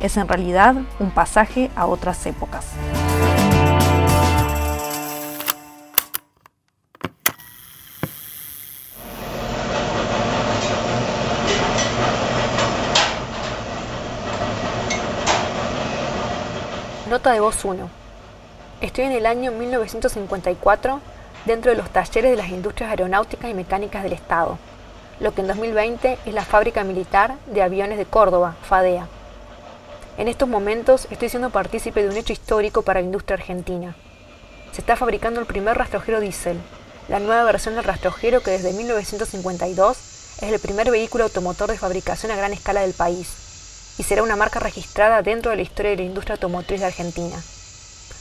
es en realidad un pasaje a otras épocas. Nota de voz 1. Estoy en el año 1954 dentro de los talleres de las industrias aeronáuticas y mecánicas del Estado, lo que en 2020 es la Fábrica Militar de Aviones de Córdoba, FADEA. En estos momentos estoy siendo partícipe de un hecho histórico para la industria argentina. Se está fabricando el primer rastrojero diésel, la nueva versión del rastrojero que desde 1952 es el primer vehículo automotor de fabricación a gran escala del país y será una marca registrada dentro de la historia de la industria automotriz de Argentina.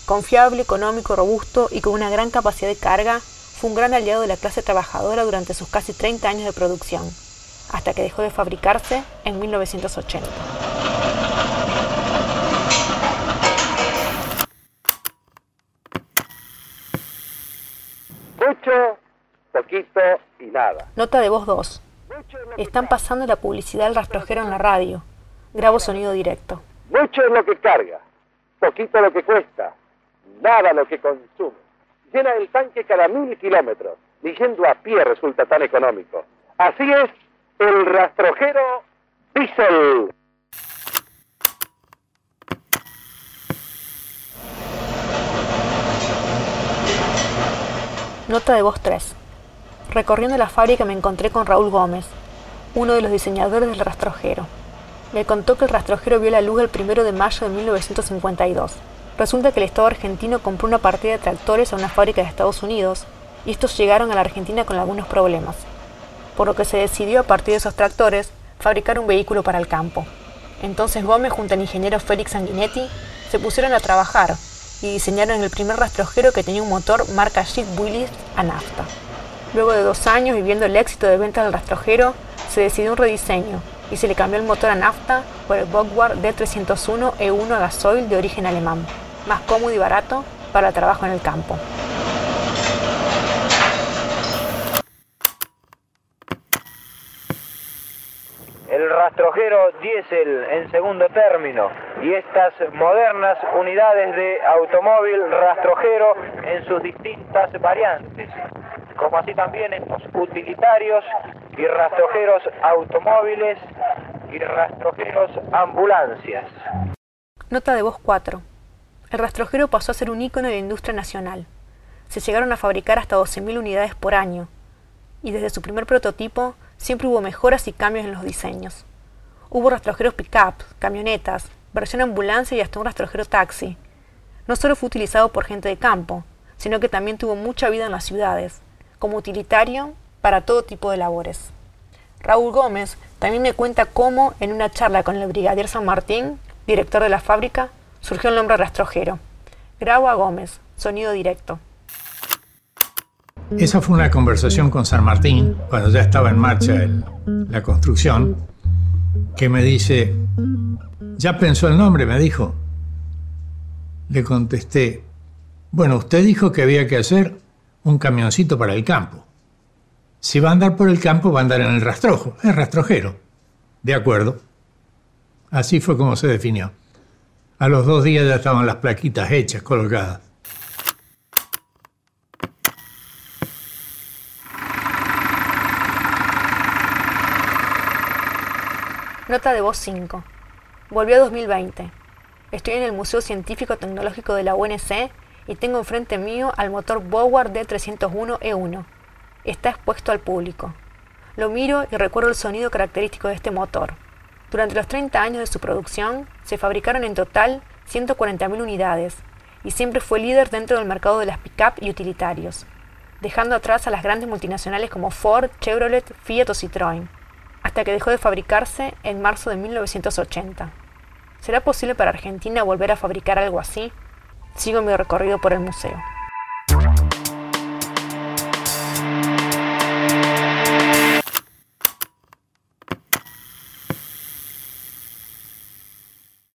Confiable, económico, robusto y con una gran capacidad de carga, fue un gran aliado de la clase trabajadora durante sus casi 30 años de producción, hasta que dejó de fabricarse en 1980. Poquito y nada. Nota de voz 2. Están pasando la publicidad del rastrojero en la radio. Grabo sonido directo. Mucho es lo que carga, poquito lo que cuesta, nada lo que consume. Llena el tanque cada mil kilómetros. Yendo a pie resulta tan económico. Así es el rastrojero Diesel. Nota de voz 3. Recorriendo la fábrica me encontré con Raúl Gómez, uno de los diseñadores del rastrojero. Me contó que el rastrojero vio la luz el 1 de mayo de 1952 Resulta que el Estado argentino compró una partida de tractores a una fábrica de Estados Unidos y estos llegaron a la Argentina con algunos problemas, por lo que se decidió a partir de esos tractores fabricar un vehículo para el campo. Entonces Gómez junto al ingeniero Félix Sanguinetti se pusieron a trabajar y diseñaron el primer rastrojero que tenía un motor marca Jeep Willys a nafta. Luego de dos años y viendo el éxito de venta del rastrojero, se decidió un rediseño y se le cambió el motor a nafta por el Bogward D301 E1 a gasoil de origen alemán más cómodo y barato para el trabajo en el campo. El rastrojero diésel en segundo término y estas modernas unidades de automóvil rastrojero en sus distintas variantes, como así también en utilitarios y rastrojeros automóviles y rastrojeros ambulancias. Nota de voz 4. El rastrojero pasó a ser un ícono de la industria nacional. Se llegaron a fabricar hasta 12.000 unidades por año, y desde su primer prototipo siempre hubo mejoras y cambios en los diseños. Hubo rastrojeros pick-up, camionetas, versión ambulancia y hasta un rastrojero taxi. No solo fue utilizado por gente de campo, sino que también tuvo mucha vida en las ciudades, como utilitario para todo tipo de labores. Raúl Gómez también me cuenta cómo, en una charla con el brigadier San Martín, director de la fábrica, surgió el nombre rastrojero. Grabo a Gómez, sonido directo. Esa fue una conversación con San Martín, cuando ya estaba en marcha la construcción, que me dice, ¿ya pensó el nombre? me dijo. Le contesté, bueno, usted dijo que había que hacer un camioncito para el campo. Si va a andar por el campo, va a andar en el rastrojo, es rastrojero. De acuerdo. Así fue como se definió. A los dos días ya estaban las plaquitas hechas, colocadas. Nota de voz 5. Volvió a 2020. Estoy en el Museo Científico Tecnológico de la UNC y tengo enfrente mío al motor Boward D301E1. Está expuesto al público. Lo miro y recuerdo el sonido característico de este motor. Durante los 30 años de su producción, se fabricaron en total 140.000 unidades y siempre fue líder dentro del mercado de las pick-up y utilitarios, dejando atrás a las grandes multinacionales como Ford, Chevrolet, Fiat o Citroën, hasta que dejó de fabricarse en marzo de 1980. ¿Será posible para Argentina volver a fabricar algo así? Sigo mi recorrido por el museo.